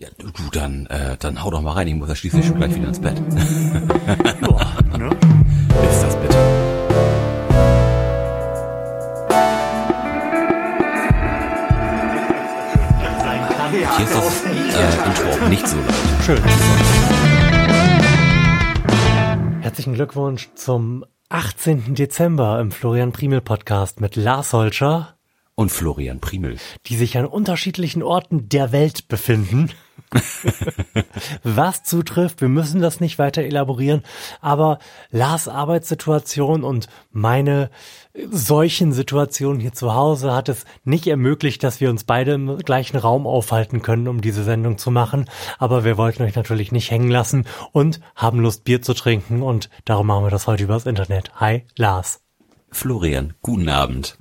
Ja, du, du dann, äh, dann hau doch mal rein, ich muss ja schließlich schon gleich wieder ins Bett. Ja, ne? Ist das bitte? Hier ist das äh, Intro auch nicht so laut. Schön. Herzlichen Glückwunsch zum 18. Dezember im Florian Primel Podcast mit Lars Holscher, Und Florian Primel. die sich an unterschiedlichen Orten der Welt befinden. Was zutrifft, wir müssen das nicht weiter elaborieren, aber Lars Arbeitssituation und meine solchen Situationen hier zu Hause hat es nicht ermöglicht, dass wir uns beide im gleichen Raum aufhalten können, um diese Sendung zu machen. Aber wir wollten euch natürlich nicht hängen lassen und haben Lust, Bier zu trinken und darum machen wir das heute übers Internet. Hi, Lars. Florian, guten Abend.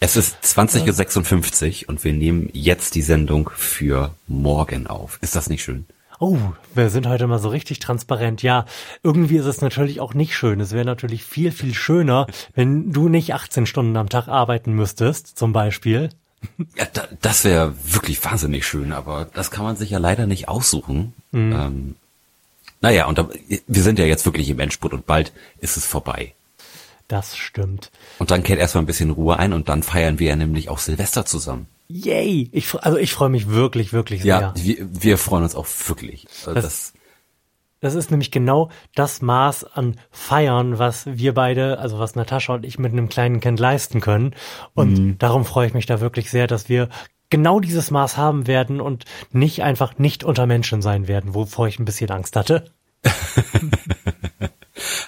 Es ist 20.56 Uhr und wir nehmen jetzt die Sendung für morgen auf. Ist das nicht schön? Oh, wir sind heute mal so richtig transparent. Ja, irgendwie ist es natürlich auch nicht schön. Es wäre natürlich viel, viel schöner, wenn du nicht 18 Stunden am Tag arbeiten müsstest, zum Beispiel. Ja, da, das wäre wirklich wahnsinnig schön, aber das kann man sich ja leider nicht aussuchen. Ähm, naja, und da, wir sind ja jetzt wirklich im Endspurt und bald ist es vorbei. Das stimmt. Und dann kehrt erstmal ein bisschen Ruhe ein und dann feiern wir ja nämlich auch Silvester zusammen. Yay! Ich, also ich freue mich wirklich, wirklich Ja, sehr. wir, wir freuen uns auch wirklich. Also Das- das, Das ist nämlich genau das Maß an Feiern, was wir beide, also was Natascha und ich mit einem kleinen Kind leisten können. Und darum freue ich mich da wirklich sehr, dass wir genau dieses Maß haben werden und nicht einfach nicht unter Menschen sein werden, wovor ich ein bisschen Angst hatte.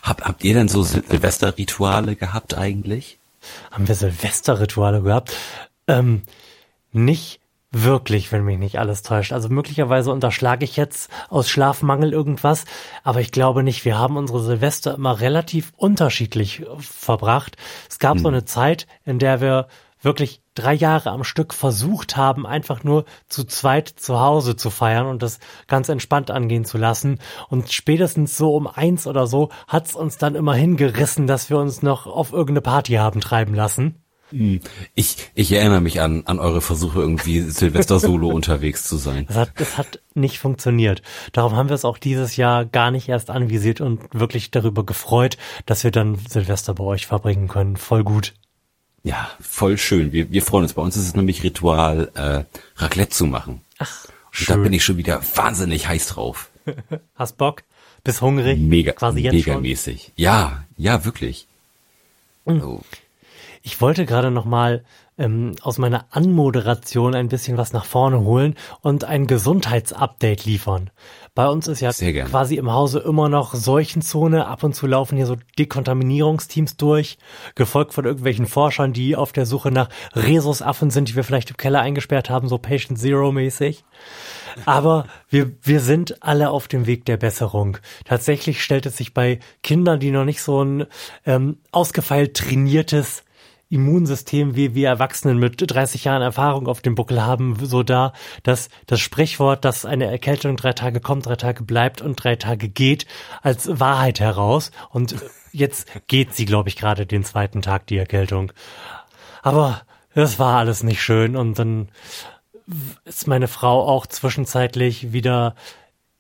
Hab, habt ihr denn so Sil- Silvesterrituale gehabt eigentlich? Haben wir Silvesterrituale gehabt? Ähm, nicht wirklich, wenn mich nicht alles täuscht. Also möglicherweise unterschlage ich jetzt aus Schlafmangel irgendwas, aber ich glaube nicht. Wir haben unsere Silvester immer relativ unterschiedlich äh, verbracht. Es gab so eine Zeit, in der wir wirklich drei Jahre am Stück versucht haben, einfach nur zu zweit zu Hause zu feiern und das ganz entspannt angehen zu lassen. Und spätestens so um eins oder so hat's uns dann immer hingerissen, dass wir uns noch auf irgendeine Party haben treiben lassen. Ich, ich erinnere mich an, an eure Versuche, irgendwie Silvester solo unterwegs zu sein. Das hat, das hat nicht funktioniert. Darum haben wir es auch dieses Jahr gar nicht erst anvisiert und wirklich darüber gefreut, dass wir dann Silvester bei euch verbringen können. Voll gut. Ja, voll schön. Wir, wir freuen uns. Bei uns ist es nämlich Ritual, äh, Raclette zu machen. Ach, Und da bin ich schon wieder wahnsinnig heiß drauf. Hast Bock? Bist hungrig? Mega, Quasi jetzt schon. megamäßig. Ja, ja, wirklich. Mhm. Oh. Ich wollte gerade noch mal ähm, aus meiner Anmoderation ein bisschen was nach vorne holen und ein Gesundheitsupdate liefern. Bei uns ist ja quasi im Hause immer noch Seuchenzone. Ab und zu laufen hier so Dekontaminierungsteams durch, gefolgt von irgendwelchen Forschern, die auf der Suche nach Rhesusaffen sind, die wir vielleicht im Keller eingesperrt haben, so Patient Zero mäßig. Aber wir, wir sind alle auf dem Weg der Besserung. Tatsächlich stellt es sich bei Kindern, die noch nicht so ein ähm, ausgefeilt trainiertes Immunsystem wie wir Erwachsenen mit 30 Jahren Erfahrung auf dem Buckel haben, so da, dass das Sprichwort, dass eine Erkältung drei Tage kommt, drei Tage bleibt und drei Tage geht, als Wahrheit heraus. Und jetzt geht sie, glaube ich, gerade den zweiten Tag, die Erkältung. Aber das war alles nicht schön und dann ist meine Frau auch zwischenzeitlich wieder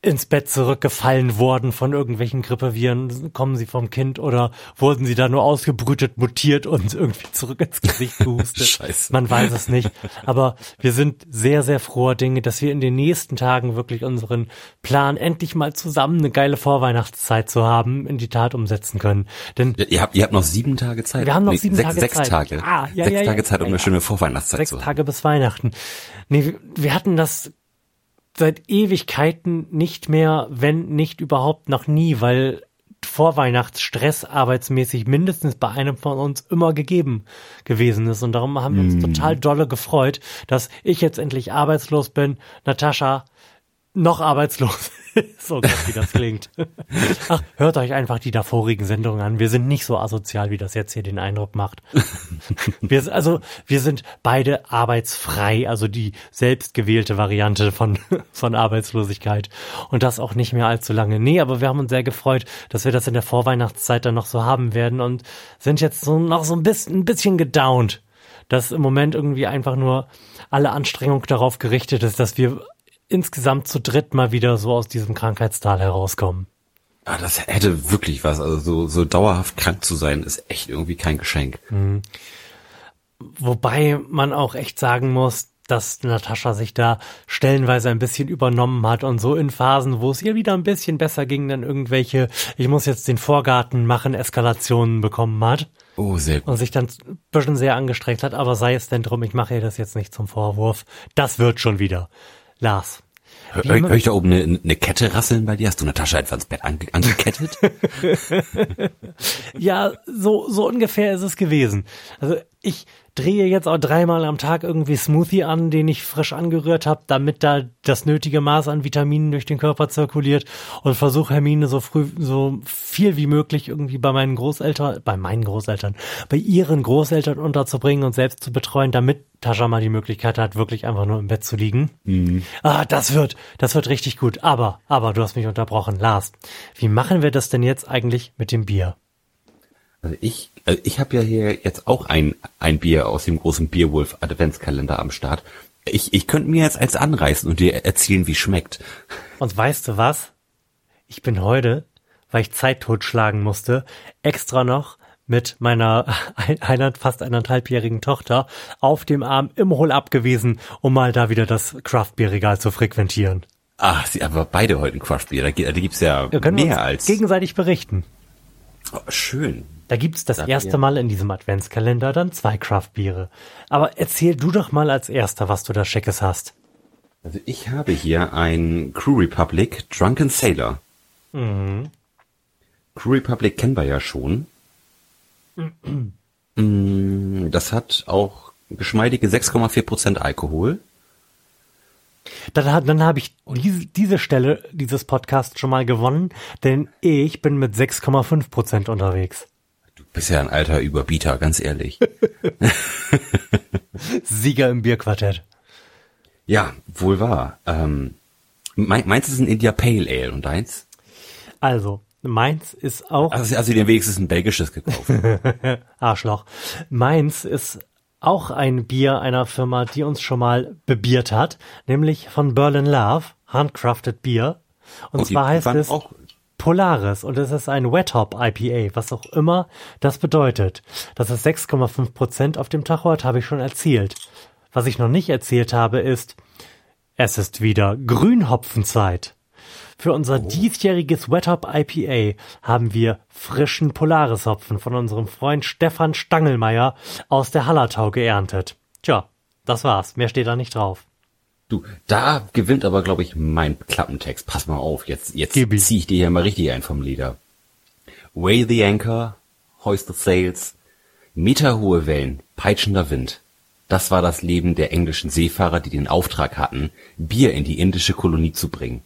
ins Bett zurückgefallen worden von irgendwelchen Grippeviren. Kommen sie vom Kind oder wurden sie da nur ausgebrütet, mutiert und irgendwie zurück ins Gesicht gehustet? Scheiße. Man weiß es nicht. Aber wir sind sehr, sehr froher Dinge, dass wir in den nächsten Tagen wirklich unseren Plan, endlich mal zusammen eine geile Vorweihnachtszeit zu haben, in die Tat umsetzen können. Denn Ja, Ihr habt, ihr habt noch sieben Tage Zeit. Wir haben noch sieben sechs, Tage sechs Zeit. Tage. Ja, ja, sechs ja, Tage ja, Zeit, um eine schöne Vorweihnachtszeit sechs zu haben. Tage bis Weihnachten. Nee, wir hatten das seit Ewigkeiten nicht mehr, wenn nicht überhaupt noch nie, weil Vorweihnachtsstress arbeitsmäßig mindestens bei einem von uns immer gegeben gewesen ist. Und darum haben wir uns total dolle gefreut, dass ich jetzt endlich arbeitslos bin, Natascha noch arbeitslos. So Gott, wie das klingt. Ach, hört euch einfach die davorigen Sendungen an. Wir sind nicht so asozial, wie das jetzt hier den Eindruck macht. Wir, also, wir sind beide arbeitsfrei, also die selbstgewählte Variante von, von Arbeitslosigkeit. Und das auch nicht mehr allzu lange. Nee, aber wir haben uns sehr gefreut, dass wir das in der Vorweihnachtszeit dann noch so haben werden und sind jetzt so noch so ein bisschen, ein bisschen gedownt, dass im Moment irgendwie einfach nur alle Anstrengung darauf gerichtet ist, dass wir insgesamt zu dritt mal wieder so aus diesem Krankheitstal herauskommen. Ah, das hätte wirklich was. Also so, so dauerhaft krank zu sein, ist echt irgendwie kein Geschenk. Mhm. Wobei man auch echt sagen muss, dass Natascha sich da stellenweise ein bisschen übernommen hat und so in Phasen, wo es ihr wieder ein bisschen besser ging, dann irgendwelche, ich muss jetzt den Vorgarten machen, Eskalationen bekommen hat. Oh, sehr gut. Und sich dann ein bisschen sehr angestrengt hat, aber sei es denn drum, ich mache ihr das jetzt nicht zum Vorwurf. Das wird schon wieder. Lars, Hör, hör ich da oben eine, eine Kette rasseln bei dir? Hast du eine Tasche einfach ins Bett ange angekettet? ja, so, so ungefähr ist es gewesen. Also ich drehe jetzt auch dreimal am Tag irgendwie Smoothie an, den ich frisch angerührt habe, damit da das nötige Maß an Vitaminen durch den Körper zirkuliert und versuche Hermine so früh, so viel wie möglich irgendwie bei meinen Großeltern, bei meinen Großeltern, bei ihren Großeltern unterzubringen und selbst zu betreuen, damit Tascha mal die Möglichkeit hat, wirklich einfach nur im Bett zu liegen. Mhm. Ah, das wird, das wird richtig gut. Aber, aber du hast mich unterbrochen. Lars, wie machen wir das denn jetzt eigentlich mit dem Bier? Also ich, also ich habe ja hier jetzt auch ein, ein Bier aus dem großen Bierwolf Adventskalender am Start. Ich, ich könnte mir jetzt eins anreißen und dir erzählen, wie schmeckt. Und weißt du was? Ich bin heute, weil ich Zeit totschlagen musste, extra noch mit meiner einer, fast eineinhalbjährigen Tochter auf dem Arm im Hol abgewiesen, um mal da wieder das Craftbierregal zu frequentieren. Ach, sie aber beide heute ein Craftbier. Da, da gibt's ja mehr als gegenseitig berichten. Oh, schön. Da gibt's das Sag erste Mal in diesem Adventskalender dann zwei Craftbiere. Aber erzähl du doch mal als erster, was du da Schickes hast. Also ich habe hier ein Crew Republic Drunken Sailor. Mhm. Crew Republic kennen wir ja schon. Mhm. Das hat auch geschmeidige 6,4% Alkohol. Dann, dann habe ich diese, diese Stelle dieses Podcasts schon mal gewonnen, denn ich bin mit 6,5 Prozent unterwegs. Bist ja ein alter Überbieter, ganz ehrlich. Sieger im Bierquartett. Ja, wohl wahr. Ähm, meins ist ein India Pale Ale und deins? Also, meins ist auch. Also, also den wenigstens ein belgisches gekauft. Arschloch. Meins ist auch ein Bier einer Firma, die uns schon mal bebiert hat, nämlich von Berlin Love, Handcrafted Bier. Und, und zwar heißt es Polaris und es ist ein Wet Hop IPA, was auch immer das bedeutet. Dass es 6,5 Prozent auf dem Tacho hat, habe ich schon erzählt. Was ich noch nicht erzählt habe, ist, es ist wieder Grünhopfenzeit. Für unser oh. diesjähriges Wet Hop IPA haben wir frischen Polaris-Hopfen von unserem Freund Stefan Stangelmeier aus der Hallertau geerntet. Tja, das war's. Mehr steht da nicht drauf. Du, da gewinnt aber, glaube ich, mein Klappentext. Pass mal auf, jetzt, jetzt zieh ich dir hier mal richtig ein vom Lieder. Weigh the anchor, hoist the sails, meterhohe Wellen, peitschender Wind. Das war das Leben der englischen Seefahrer, die den Auftrag hatten, Bier in die indische Kolonie zu bringen.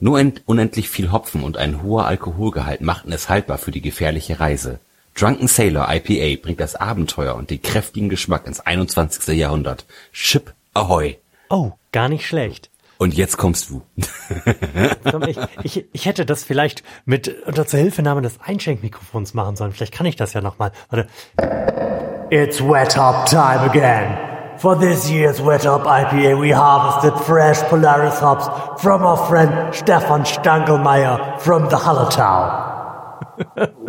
Nur unendlich viel Hopfen und ein hoher Alkoholgehalt machten es haltbar für die gefährliche Reise. Drunken Sailor IPA bringt das Abenteuer und den kräftigen Geschmack ins 21. Jahrhundert. Ship Ahoy! Oh, gar nicht schlecht. Und jetzt kommst du. ich, ich, ich hätte das vielleicht mit unter Zuhilfenahme des Einschenkmikrofons machen sollen. Vielleicht kann ich das ja nochmal. Warte. It's wet up time again. For this year's Wet Up IPA, we harvested fresh Polaris hops from our friend Stefan Stangelmeier from the Hallertau.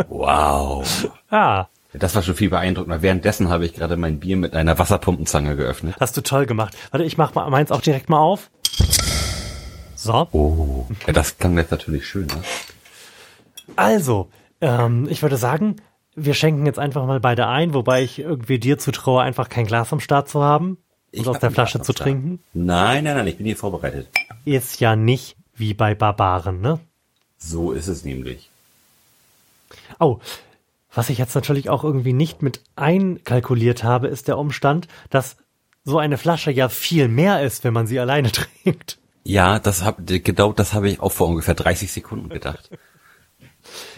wow. Ah. Das war schon viel beeindruckender. Währenddessen habe ich gerade mein Bier mit einer Wasserpumpenzange geöffnet. Hast du toll gemacht. Warte, ich mach mal meins auch direkt mal auf. So. Oh, ja, das klang jetzt natürlich schön. Ne? Also, ähm, ich würde sagen, wir schenken jetzt einfach mal beide ein, wobei ich irgendwie dir zutraue, einfach kein Glas am Start zu haben und aus der Flasche zu trinken. Nein, nein, nein, ich bin hier vorbereitet. Ist ja nicht wie bei Barbaren, ne? So ist es nämlich. Oh, was ich jetzt natürlich auch irgendwie nicht mit einkalkuliert habe, ist der Umstand, dass so eine Flasche ja viel mehr ist, wenn man sie alleine trinkt. Ja, das hab, genau das habe ich auch vor ungefähr 30 Sekunden gedacht.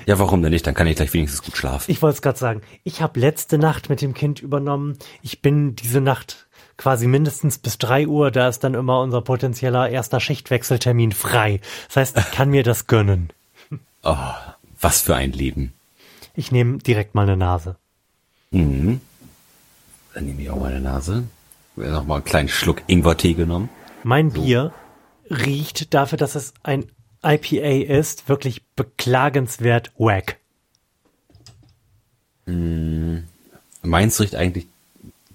Ja, warum denn nicht? Dann kann ich gleich wenigstens gut schlafen. Ich wollte es gerade sagen. Ich habe letzte Nacht mit dem Kind übernommen. Ich bin diese Nacht quasi mindestens bis drei Uhr. Da ist dann immer unser potenzieller erster Schichtwechseltermin frei. Das heißt, ich kann mir das gönnen. Oh, was für ein Leben. Ich nehme direkt mal eine Nase. Mhm. Dann nehme ich auch mal eine Nase. Noch mal einen kleinen Schluck Ingwertee genommen. Mein so. Bier riecht dafür, dass es ein IPA ist, wirklich beklagenswert wack. Mm, meins riecht eigentlich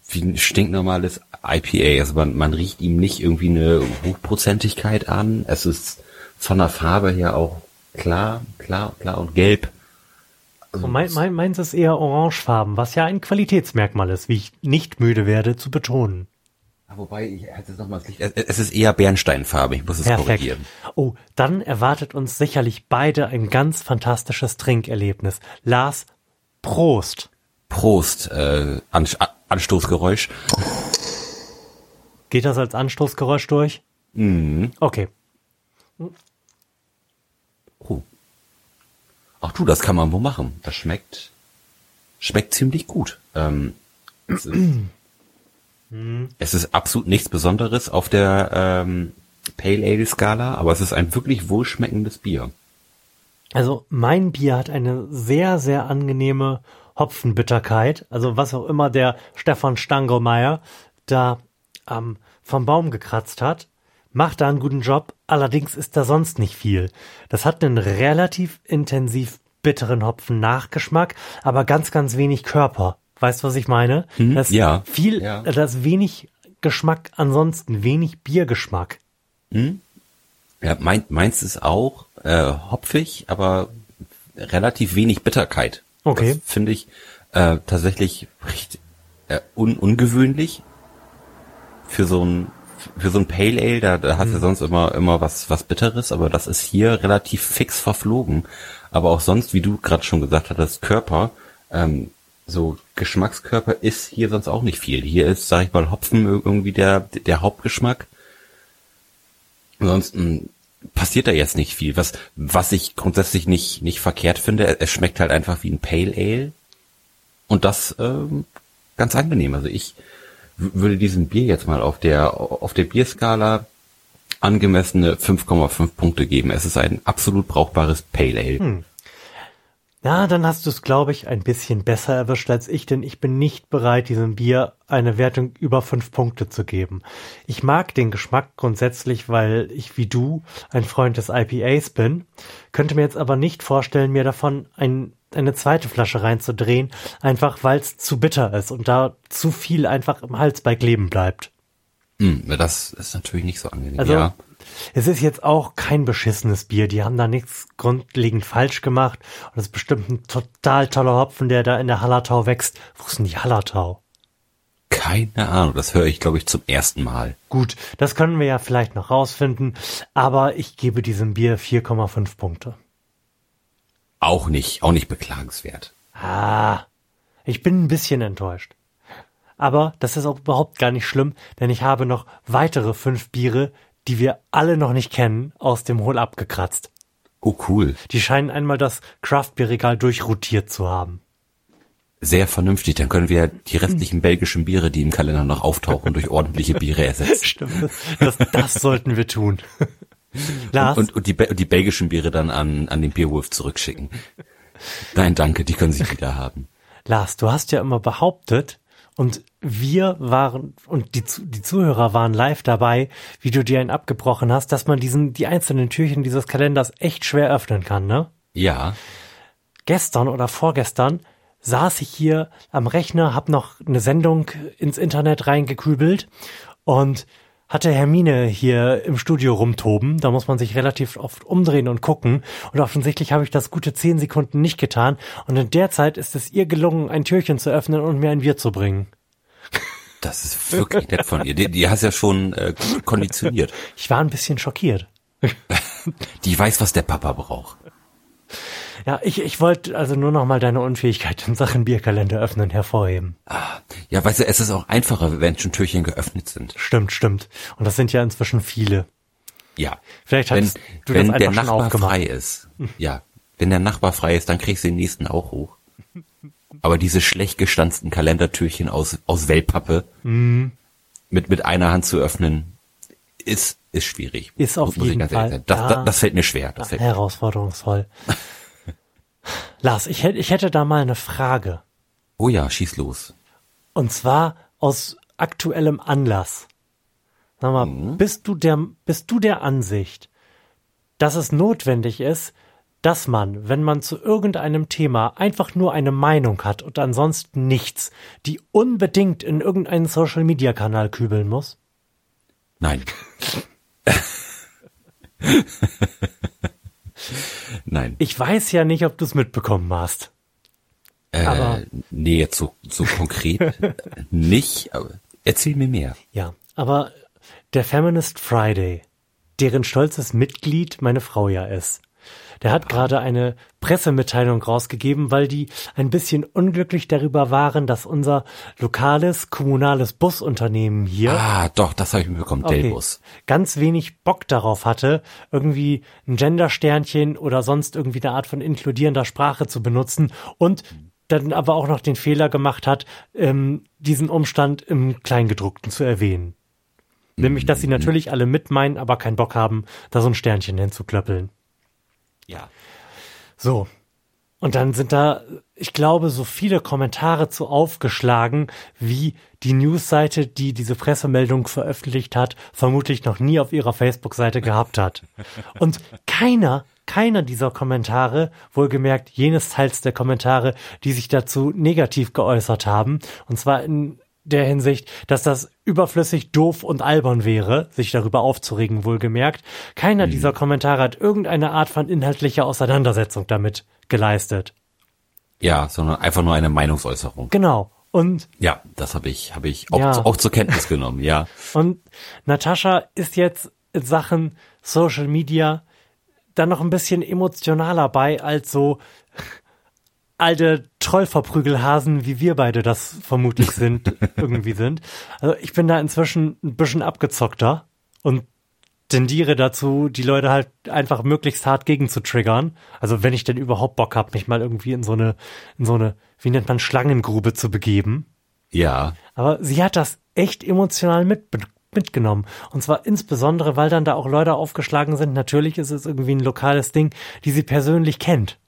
wie ein stinknormales IPA. Also man, man riecht ihm nicht irgendwie eine Hochprozentigkeit an. Es ist von der Farbe her auch klar, klar, klar und gelb. Also mein, mein, meins ist eher orangefarben, was ja ein Qualitätsmerkmal ist, wie ich nicht müde werde zu betonen. Wobei, ich hätte es nochmal Es ist eher Bernsteinfarbe, ich muss es Perfekt. korrigieren. Oh, dann erwartet uns sicherlich beide ein ganz fantastisches Trinkerlebnis. Lars, Prost. Prost, äh, An Anstoßgeräusch. Geht das als Anstoßgeräusch durch? Mhm. Okay. Oh. Ach du, das kann man wo machen. Das schmeckt, schmeckt ziemlich gut. Ähm, es, ist, es ist absolut nichts Besonderes auf der ähm, Pale Ale Skala, aber es ist ein wirklich wohlschmeckendes Bier. Also mein Bier hat eine sehr, sehr angenehme Hopfenbitterkeit. Also was auch immer der Stefan Stangelmeier da ähm, vom Baum gekratzt hat, macht da einen guten Job. Allerdings ist da sonst nicht viel. Das hat einen relativ intensiv bitteren Hopfen-Nachgeschmack, aber ganz, ganz wenig Körper. Weißt du, was ich meine? Hm, das ja. Viel, ja. das ist wenig Geschmack ansonsten, wenig Biergeschmack. Hm? Ja, mein, meins ist auch äh, hopfig, aber relativ wenig Bitterkeit. Okay. Finde ich äh, tatsächlich recht äh, un ungewöhnlich für so ein für so ein Pale Ale, da, da hat mhm. ja sonst immer immer was was Bitteres, aber das ist hier relativ fix verflogen. Aber auch sonst, wie du gerade schon gesagt hattest, Körper, ähm, so Geschmackskörper ist hier sonst auch nicht viel. Hier ist, sag ich mal, Hopfen irgendwie der der Hauptgeschmack. Ansonsten passiert da jetzt nicht viel. Was, was ich grundsätzlich nicht, nicht verkehrt finde, es schmeckt halt einfach wie ein Pale Ale. Und das ähm, ganz angenehm. Also ich würde diesem Bier jetzt mal auf der, auf der Bierskala angemessene 5,5 Punkte geben. Es ist ein absolut brauchbares Pale Ale. Hm. Ja, dann hast du es, glaube ich, ein bisschen besser erwischt als ich, denn ich bin nicht bereit, diesem Bier eine Wertung über fünf Punkte zu geben. Ich mag den Geschmack grundsätzlich, weil ich wie du ein Freund des IPAs bin, könnte mir jetzt aber nicht vorstellen, mir davon ein, eine zweite Flasche reinzudrehen, einfach weil es zu bitter ist und da zu viel einfach im Hals bei kleben bleibt. Hm, das ist natürlich nicht so angenehm. Also, ja. Es ist jetzt auch kein beschissenes Bier. Die haben da nichts grundlegend falsch gemacht. Und es ist bestimmt ein total toller Hopfen, der da in der Hallertau wächst. Wo ist denn die Hallertau? Keine Ahnung, das höre ich, glaube ich, zum ersten Mal. Gut, das können wir ja vielleicht noch rausfinden, aber ich gebe diesem Bier 4,5 Punkte. Auch nicht, auch nicht beklagenswert. Ah, ich bin ein bisschen enttäuscht. Aber das ist auch überhaupt gar nicht schlimm, denn ich habe noch weitere fünf Biere, die wir alle noch nicht kennen, aus dem Hohl abgekratzt. Oh, cool. Die scheinen einmal das Craftbeer-Regal durchrotiert zu haben. Sehr vernünftig. Dann können wir die restlichen belgischen Biere, die im Kalender noch auftauchen, durch ordentliche Biere ersetzen. Stimmt. Das, das sollten wir tun. Lars? Und, und, und die, die belgischen Biere dann an, an den Bierwurf zurückschicken. Nein, danke, die können sie wieder haben. Lars, du hast ja immer behauptet, und wir waren, und die, die Zuhörer waren live dabei, wie du dir einen abgebrochen hast, dass man diesen, die einzelnen Türchen dieses Kalenders echt schwer öffnen kann, ne? Ja. Gestern oder vorgestern saß ich hier am Rechner, hab noch eine Sendung ins Internet reingekübelt und hatte Hermine hier im Studio rumtoben. Da muss man sich relativ oft umdrehen und gucken. Und offensichtlich habe ich das gute zehn Sekunden nicht getan. Und in der Zeit ist es ihr gelungen, ein Türchen zu öffnen und mir ein Bier zu bringen. Das ist wirklich nett von ihr. Die, die hast ja schon äh, konditioniert. Ich war ein bisschen schockiert. Die weiß, was der Papa braucht. Ja, ich, ich wollte also nur noch mal deine Unfähigkeit in Sachen Bierkalender öffnen hervorheben. Ah, ja, weißt du, es ist auch einfacher, wenn schon Türchen geöffnet sind. Stimmt, stimmt. Und das sind ja inzwischen viele. Ja. Vielleicht wenn, du wenn das der Nachbar frei ist. Ja. Wenn der Nachbar frei ist, dann kriegst du den nächsten auch hoch. Aber diese schlecht gestanzten Kalendertürchen aus, aus Wellpappe mm. mit, mit einer Hand zu öffnen, ist, ist schwierig. Ist auf jeden Fall. Das, ja, das, das, fällt mir schwer. Das fällt herausforderungsvoll. Lars, ich hätte, ich hätte da mal eine Frage. Oh ja, schieß los. Und zwar aus aktuellem Anlass. Sag mal, mhm. bist du der, bist du der Ansicht, dass es notwendig ist, dass man, wenn man zu irgendeinem Thema einfach nur eine Meinung hat und ansonsten nichts, die unbedingt in irgendeinen Social Media Kanal kübeln muss? Nein. Nein. Ich weiß ja nicht, ob du es mitbekommen hast. Äh, aber nee, jetzt so, so konkret nicht. Aber erzähl mir mehr. Ja, aber der Feminist Friday, deren stolzes Mitglied meine Frau ja ist, der hat gerade eine Pressemitteilung rausgegeben, weil die ein bisschen unglücklich darüber waren, dass unser lokales kommunales Busunternehmen hier. Ah, doch, das habe ich mitbekommen, okay, Delbus. Ganz wenig Bock darauf hatte, irgendwie ein Gendersternchen oder sonst irgendwie eine Art von inkludierender Sprache zu benutzen und dann aber auch noch den Fehler gemacht hat, ähm, diesen Umstand im Kleingedruckten zu erwähnen. Nämlich, dass sie mhm. natürlich alle mitmeinen, aber keinen Bock haben, da so ein Sternchen hinzuklöppeln. Ja. So. Und dann sind da, ich glaube, so viele Kommentare zu aufgeschlagen, wie die Newsseite, die diese Pressemeldung veröffentlicht hat, vermutlich noch nie auf ihrer Facebook-Seite gehabt hat. Und keiner, keiner dieser Kommentare, wohlgemerkt jenes Teils der Kommentare, die sich dazu negativ geäußert haben, und zwar in der Hinsicht, dass das überflüssig doof und albern wäre, sich darüber aufzuregen, wohlgemerkt. Keiner mhm. dieser Kommentare hat irgendeine Art von inhaltlicher Auseinandersetzung damit geleistet. Ja, sondern einfach nur eine Meinungsäußerung. Genau. Und ja, das habe ich habe ich auch, ja. auch zur Kenntnis genommen, ja. Und Natascha ist jetzt in Sachen Social Media dann noch ein bisschen emotionaler bei als so alte Trollverprügelhasen, wie wir beide das vermutlich sind, irgendwie sind. Also ich bin da inzwischen ein bisschen abgezockter und tendiere dazu, die Leute halt einfach möglichst hart gegen zu triggern. Also wenn ich denn überhaupt Bock hab, mich mal irgendwie in so eine, in so eine, wie nennt man, Schlangengrube zu begeben. Ja. Aber sie hat das echt emotional mit, mitgenommen. Und zwar insbesondere, weil dann da auch Leute aufgeschlagen sind. Natürlich ist es irgendwie ein lokales Ding, die sie persönlich kennt.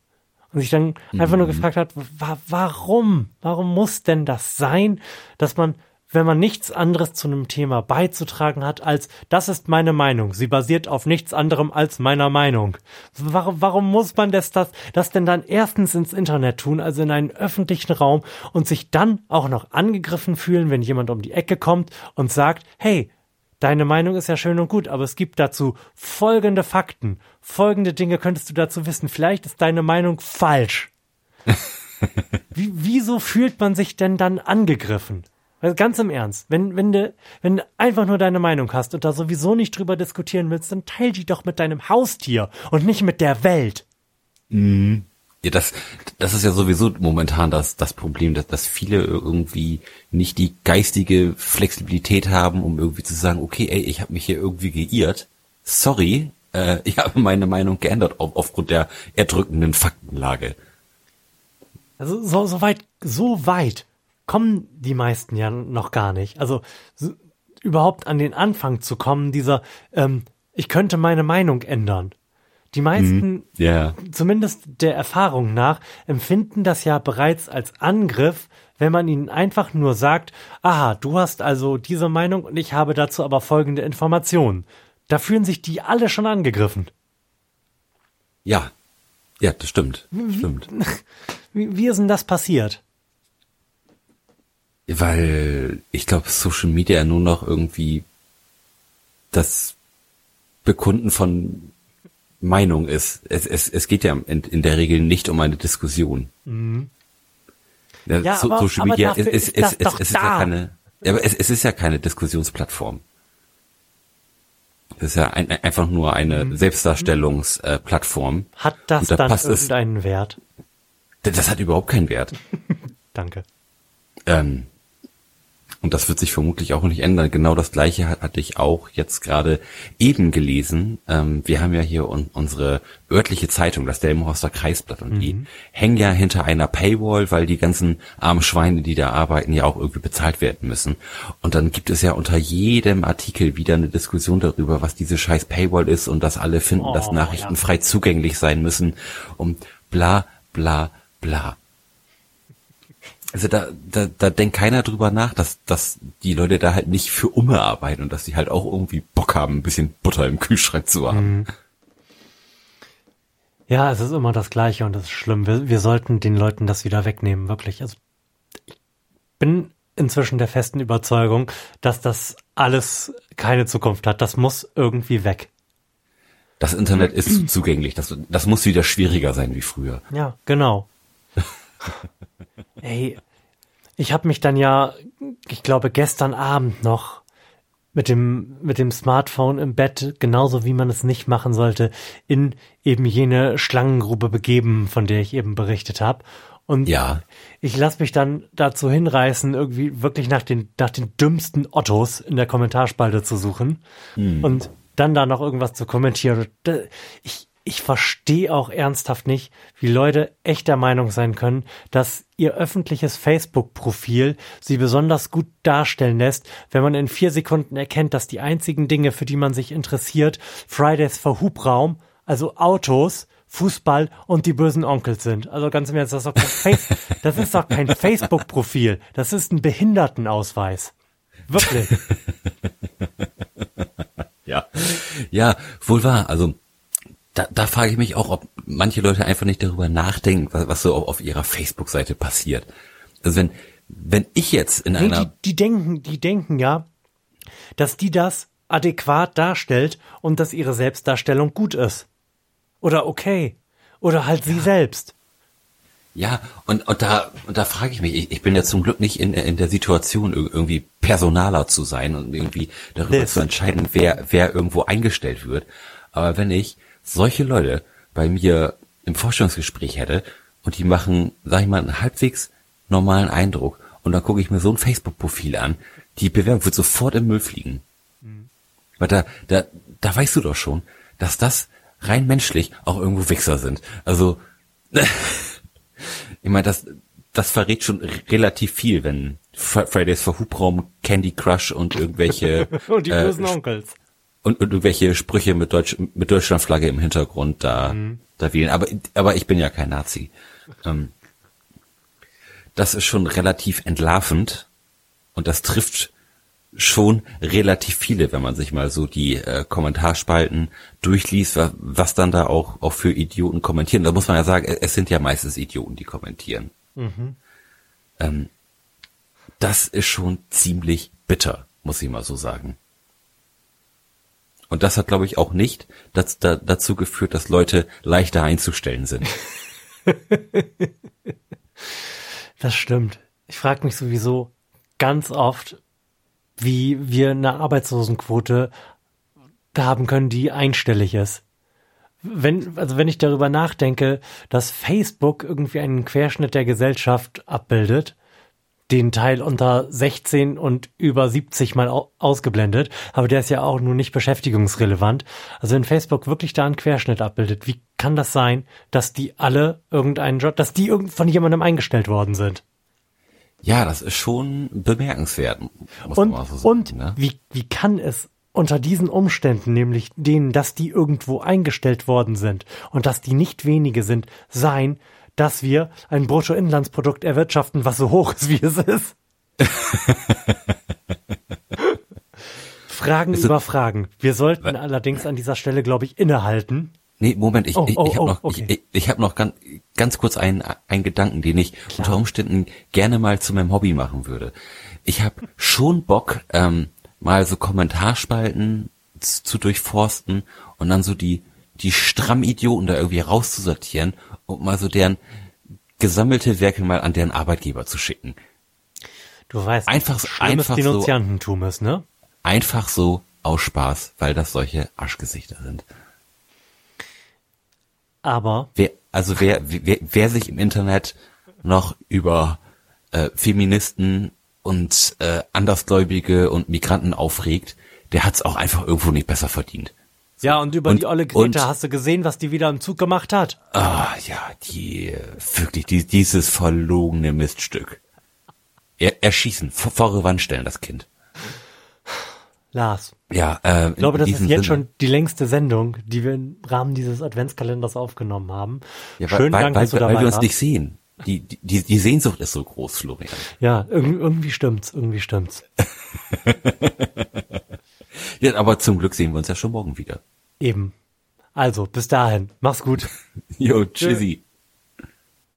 Und sich dann einfach nur mhm. gefragt hat, wa warum? Warum muss denn das sein, dass man, wenn man nichts anderes zu einem Thema beizutragen hat, als das ist meine Meinung. Sie basiert auf nichts anderem als meiner Meinung. Warum, warum muss man das, das, das denn dann erstens ins Internet tun, also in einen öffentlichen Raum und sich dann auch noch angegriffen fühlen, wenn jemand um die Ecke kommt und sagt, hey, Deine Meinung ist ja schön und gut, aber es gibt dazu folgende Fakten. Folgende Dinge könntest du dazu wissen. Vielleicht ist deine Meinung falsch. Wie, wieso fühlt man sich denn dann angegriffen? Also ganz im Ernst, wenn, wenn du, wenn du einfach nur deine Meinung hast und da sowieso nicht drüber diskutieren willst, dann teil die doch mit deinem Haustier und nicht mit der Welt. Mhm. Ja, das, das ist ja sowieso momentan das, das Problem, dass, dass viele irgendwie nicht die geistige Flexibilität haben, um irgendwie zu sagen, okay, ey, ich habe mich hier irgendwie geirrt. Sorry, äh, ich habe meine Meinung geändert auf, aufgrund der erdrückenden Faktenlage. Also so, so weit, so weit kommen die meisten ja noch gar nicht. Also so, überhaupt an den Anfang zu kommen, dieser, ähm, ich könnte meine Meinung ändern. Die meisten, mm, yeah. zumindest der Erfahrung nach, empfinden das ja bereits als Angriff, wenn man ihnen einfach nur sagt, aha, du hast also diese Meinung und ich habe dazu aber folgende Informationen. Da fühlen sich die alle schon angegriffen. Ja, ja, das stimmt. Stimmt. Wie, wie ist denn das passiert? Weil ich glaube, Social Media nur noch irgendwie das Bekunden von Meinung ist. Es, es, es geht ja in, in der Regel nicht um eine Diskussion. Mhm. Ja, ja so, aber, Social Media aber es, es, es, es, es ist ja keine, aber es, es ist ja keine Diskussionsplattform. Es ist ja ein, einfach nur eine mhm. Selbstdarstellungsplattform. Äh, hat das da dann irgendeinen es, Wert? Das hat überhaupt keinen Wert. Danke. Ähm, und das wird sich vermutlich auch nicht ändern. Genau das gleiche hatte ich auch jetzt gerade eben gelesen. Ähm, wir haben ja hier un unsere örtliche Zeitung, das Delmenhorster Kreisblatt, und mhm. die hängen ja hinter einer Paywall, weil die ganzen armen Schweine, die da arbeiten, ja auch irgendwie bezahlt werden müssen. Und dann gibt es ja unter jedem Artikel wieder eine Diskussion darüber, was diese scheiß Paywall ist und dass alle finden, oh, dass Nachrichten ja. frei zugänglich sein müssen und bla bla bla. Also da, da, da denkt keiner drüber nach, dass, dass die Leute da halt nicht für Umme arbeiten und dass sie halt auch irgendwie Bock haben, ein bisschen Butter im Kühlschrank zu haben. Mhm. Ja, es ist immer das Gleiche und das ist schlimm. Wir, wir sollten den Leuten das wieder wegnehmen, wirklich. Also ich bin inzwischen der festen Überzeugung, dass das alles keine Zukunft hat. Das muss irgendwie weg. Das Internet ist zugänglich. Das, das muss wieder schwieriger sein wie früher. Ja, genau. Ey, ich habe mich dann ja, ich glaube, gestern Abend noch mit dem, mit dem Smartphone im Bett, genauso wie man es nicht machen sollte, in eben jene Schlangengrube begeben, von der ich eben berichtet habe. Und ja. ich lasse mich dann dazu hinreißen, irgendwie wirklich nach den, nach den dümmsten Ottos in der Kommentarspalte zu suchen hm. und dann da noch irgendwas zu kommentieren. Ich, ich verstehe auch ernsthaft nicht, wie Leute echt der Meinung sein können, dass ihr öffentliches Facebook-Profil sie besonders gut darstellen lässt, wenn man in vier Sekunden erkennt, dass die einzigen Dinge, für die man sich interessiert, Fridays for Hubraum, also Autos, Fußball und die bösen Onkels sind. Also ganz im Ernst, das ist doch kein, Face doch kein Facebook-Profil. Das ist ein Behindertenausweis. Wirklich. ja. Ja, wohl wahr. Also, da, da frage ich mich auch, ob manche Leute einfach nicht darüber nachdenken, was, was so auf, ihrer Facebook-Seite passiert. Also wenn, wenn ich jetzt in nee, einer... Die, die denken, die denken ja, dass die das adäquat darstellt und dass ihre Selbstdarstellung gut ist. Oder okay. Oder halt ja. sie selbst. Ja, und, und da, und da frage ich mich, ich, ich bin ja zum Glück nicht in, in der Situation, irgendwie Personaler zu sein und irgendwie darüber Liz. zu entscheiden, wer, wer irgendwo eingestellt wird. Aber wenn ich solche Leute bei mir im Forschungsgespräch hätte und die machen, sag ich mal, einen halbwegs normalen Eindruck und dann gucke ich mir so ein Facebook-Profil an, die Bewerbung wird sofort im Müll fliegen. Mhm. Weil da, da, da weißt du doch schon, dass das rein menschlich auch irgendwo Wichser sind. Also, ich meine, das, das verrät schon relativ viel, wenn Fridays for Hubraum, Candy Crush und irgendwelche und die bösen äh, Onkels und, und irgendwelche Sprüche mit Deutsch mit Deutschlandflagge im Hintergrund da mhm. da wählen. Aber aber ich bin ja kein Nazi. Ähm, das ist schon relativ entlarvend und das trifft schon relativ viele, wenn man sich mal so die äh, Kommentarspalten durchliest, was, was dann da auch auch für Idioten kommentieren. Da muss man ja sagen, es sind ja meistens Idioten, die kommentieren. Mhm. Ähm, das ist schon ziemlich bitter, muss ich mal so sagen. Und das hat, glaube ich, auch nicht das, da, dazu geführt, dass Leute leichter einzustellen sind. das stimmt. Ich frage mich sowieso ganz oft, wie wir eine Arbeitslosenquote haben können, die einstellig ist. Wenn, also wenn ich darüber nachdenke, dass Facebook irgendwie einen Querschnitt der Gesellschaft abbildet, den Teil unter 16 und über 70 mal ausgeblendet, aber der ist ja auch nur nicht beschäftigungsrelevant. Also wenn Facebook wirklich da einen Querschnitt abbildet, wie kann das sein, dass die alle irgendeinen Job, dass die von jemandem eingestellt worden sind? Ja, das ist schon bemerkenswert. und so sagen, und ne? wie, wie kann es unter diesen Umständen, nämlich denen, dass die irgendwo eingestellt worden sind und dass die nicht wenige sind, sein, dass wir ein Bruttoinlandsprodukt erwirtschaften, was so hoch ist, wie es ist. Fragen also, über Fragen. Wir sollten allerdings an dieser Stelle, glaube ich, innehalten. Nee, Moment, ich, oh, ich, ich oh, habe oh, noch, okay. ich, ich hab noch ganz, ganz kurz einen, einen Gedanken, den ich Klar. unter Umständen gerne mal zu meinem Hobby machen würde. Ich habe schon Bock, ähm, mal so Kommentarspalten zu durchforsten und dann so die, die Strammidioten da irgendwie rauszusortieren und mal so deren gesammelte Werke mal an deren Arbeitgeber zu schicken. Du weißt, einfach, einfach Denunziantentum so, ist, ne? Einfach so aus Spaß, weil das solche Arschgesichter sind. Aber. Wer, also wer, wer, wer sich im Internet noch über äh, Feministen und äh, Andersgläubige und Migranten aufregt, der hat's auch einfach irgendwo nicht besser verdient. Ja, und über und, die olle Greta hast du gesehen, was die wieder im Zug gemacht hat? Ah, ja, die, wirklich, die, dieses verlogene Miststück. Er, erschießen, vor, vor die Wand stellen, das Kind. Lars. Ja, äh, ich glaube, das ist jetzt Sinne. schon die längste Sendung, die wir im Rahmen dieses Adventskalenders aufgenommen haben. Ja, Schön, weil, Dank, weil, dass du dabei weil wir uns nicht sehen. Die, die, die Sehnsucht ist so groß, Florian. Ja, irgendwie, irgendwie stimmt's, irgendwie stimmt's. ja, aber zum Glück sehen wir uns ja schon morgen wieder. Eben. Also, bis dahin. Mach's gut. Jo, tschüssi.